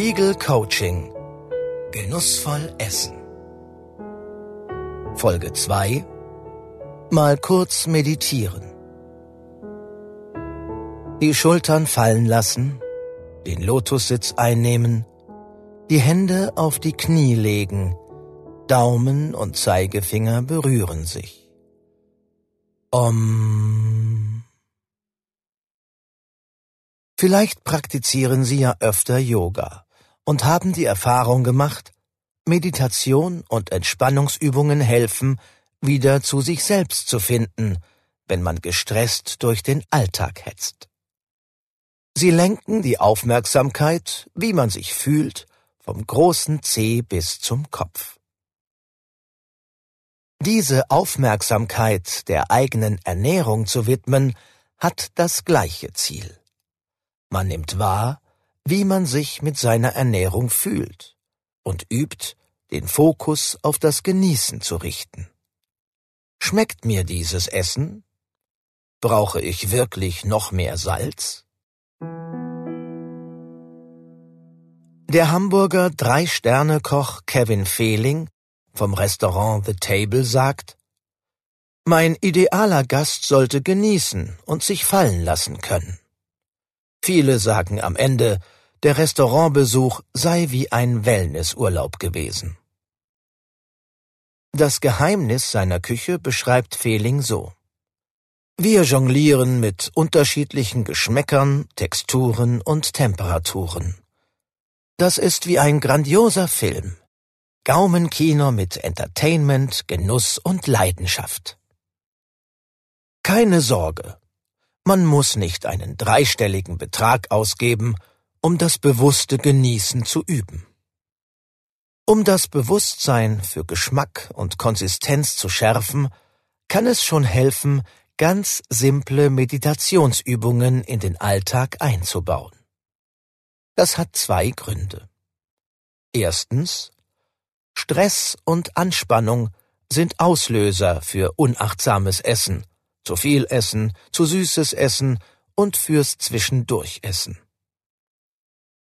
Spiegel Coaching. Genussvoll Essen. Folge 2 Mal kurz meditieren. Die Schultern fallen lassen, den Lotussitz einnehmen, die Hände auf die Knie legen, Daumen und Zeigefinger berühren sich. Om. Vielleicht praktizieren Sie ja öfter Yoga und haben die Erfahrung gemacht, Meditation und Entspannungsübungen helfen, wieder zu sich selbst zu finden, wenn man gestresst durch den Alltag hetzt. Sie lenken die Aufmerksamkeit, wie man sich fühlt, vom großen Zeh bis zum Kopf. Diese Aufmerksamkeit der eigenen Ernährung zu widmen, hat das gleiche Ziel. Man nimmt wahr, wie man sich mit seiner Ernährung fühlt und übt, den Fokus auf das Genießen zu richten. Schmeckt mir dieses Essen? Brauche ich wirklich noch mehr Salz? Der Hamburger Drei-Sterne-Koch Kevin Fehling vom Restaurant The Table sagt, Mein idealer Gast sollte genießen und sich fallen lassen können. Viele sagen am Ende, der Restaurantbesuch sei wie ein Wellnessurlaub gewesen. Das Geheimnis seiner Küche beschreibt Fehling so. Wir jonglieren mit unterschiedlichen Geschmäckern, Texturen und Temperaturen. Das ist wie ein grandioser Film. Gaumenkino mit Entertainment, Genuss und Leidenschaft. Keine Sorge, man muss nicht einen dreistelligen Betrag ausgeben, um das bewusste Genießen zu üben. Um das Bewusstsein für Geschmack und Konsistenz zu schärfen, kann es schon helfen, ganz simple Meditationsübungen in den Alltag einzubauen. Das hat zwei Gründe. Erstens, Stress und Anspannung sind Auslöser für unachtsames Essen, zu viel Essen, zu süßes Essen und fürs Zwischendurchessen.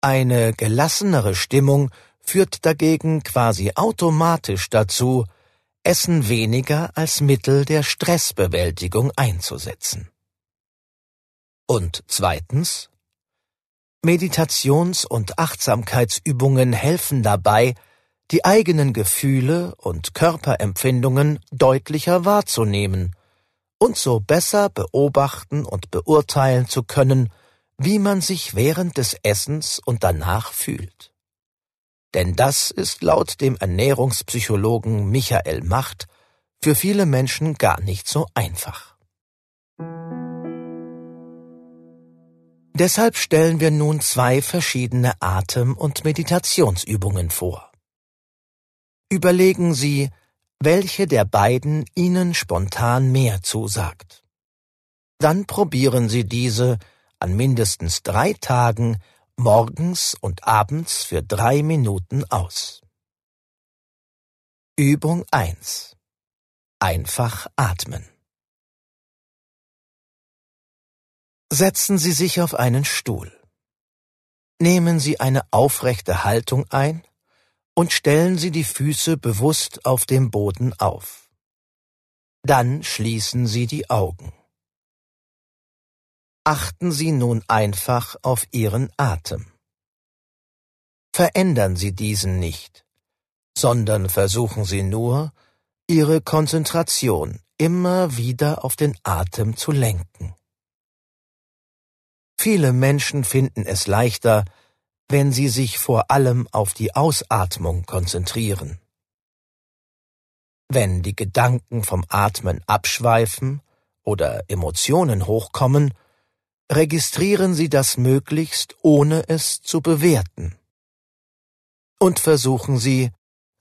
Eine gelassenere Stimmung führt dagegen quasi automatisch dazu, Essen weniger als Mittel der Stressbewältigung einzusetzen. Und zweitens, Meditations- und Achtsamkeitsübungen helfen dabei, die eigenen Gefühle und Körperempfindungen deutlicher wahrzunehmen und so besser beobachten und beurteilen zu können, wie man sich während des Essens und danach fühlt. Denn das ist laut dem Ernährungspsychologen Michael Macht für viele Menschen gar nicht so einfach. Deshalb stellen wir nun zwei verschiedene Atem- und Meditationsübungen vor. Überlegen Sie, welche der beiden Ihnen spontan mehr zusagt. Dann probieren Sie diese an mindestens drei Tagen morgens und abends für drei Minuten aus. Übung 1 Einfach atmen. Setzen Sie sich auf einen Stuhl. Nehmen Sie eine aufrechte Haltung ein und stellen Sie die Füße bewusst auf dem Boden auf. Dann schließen Sie die Augen. Achten Sie nun einfach auf Ihren Atem. Verändern Sie diesen nicht, sondern versuchen Sie nur, Ihre Konzentration immer wieder auf den Atem zu lenken. Viele Menschen finden es leichter, wenn Sie sich vor allem auf die Ausatmung konzentrieren. Wenn die Gedanken vom Atmen abschweifen oder Emotionen hochkommen, registrieren Sie das möglichst ohne es zu bewerten. Und versuchen Sie,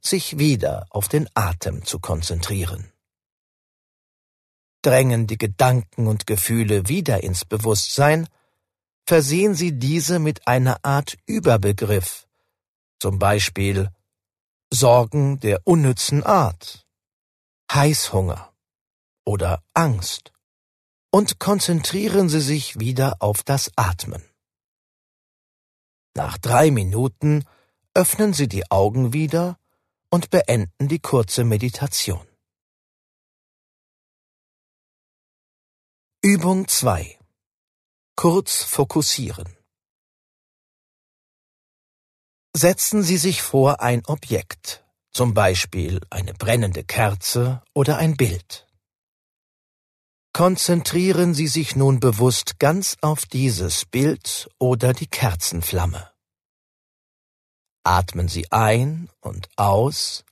sich wieder auf den Atem zu konzentrieren. Drängen die Gedanken und Gefühle wieder ins Bewusstsein, versehen Sie diese mit einer Art Überbegriff, zum Beispiel Sorgen der unnützen Art, Heißhunger oder Angst, und konzentrieren Sie sich wieder auf das Atmen. Nach drei Minuten öffnen Sie die Augen wieder und beenden die kurze Meditation. Übung 2 Kurz fokussieren Setzen Sie sich vor ein Objekt, zum Beispiel eine brennende Kerze oder ein Bild. Konzentrieren Sie sich nun bewusst ganz auf dieses Bild oder die Kerzenflamme. Atmen Sie ein und aus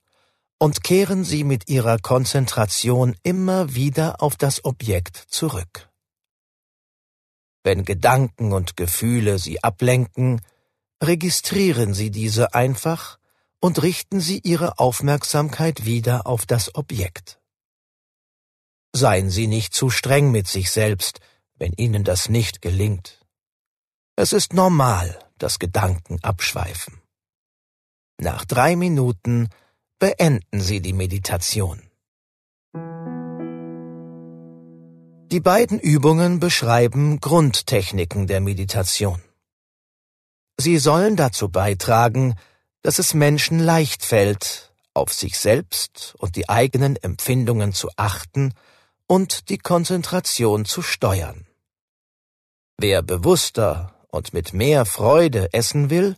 und kehren Sie mit Ihrer Konzentration immer wieder auf das Objekt zurück. Wenn Gedanken und Gefühle Sie ablenken, registrieren Sie diese einfach und richten Sie Ihre Aufmerksamkeit wieder auf das Objekt. Seien Sie nicht zu streng mit sich selbst, wenn Ihnen das nicht gelingt. Es ist normal, dass Gedanken abschweifen. Nach drei Minuten beenden Sie die Meditation. Die beiden Übungen beschreiben Grundtechniken der Meditation. Sie sollen dazu beitragen, dass es Menschen leicht fällt, auf sich selbst und die eigenen Empfindungen zu achten und die Konzentration zu steuern. Wer bewusster und mit mehr Freude essen will,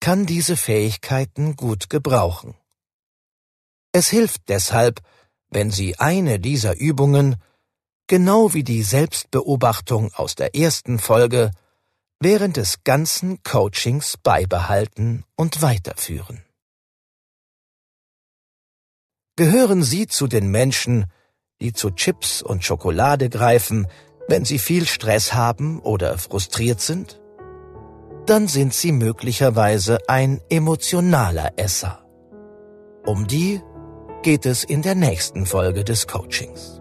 kann diese Fähigkeiten gut gebrauchen. Es hilft deshalb, wenn Sie eine dieser Übungen, genau wie die Selbstbeobachtung aus der ersten Folge, während des ganzen Coachings beibehalten und weiterführen. Gehören Sie zu den Menschen, die zu Chips und Schokolade greifen, wenn sie viel Stress haben oder frustriert sind? Dann sind Sie möglicherweise ein emotionaler Esser. Um die geht es in der nächsten Folge des Coachings.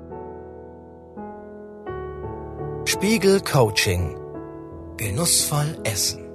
Spiegel Coaching Genussvoll essen.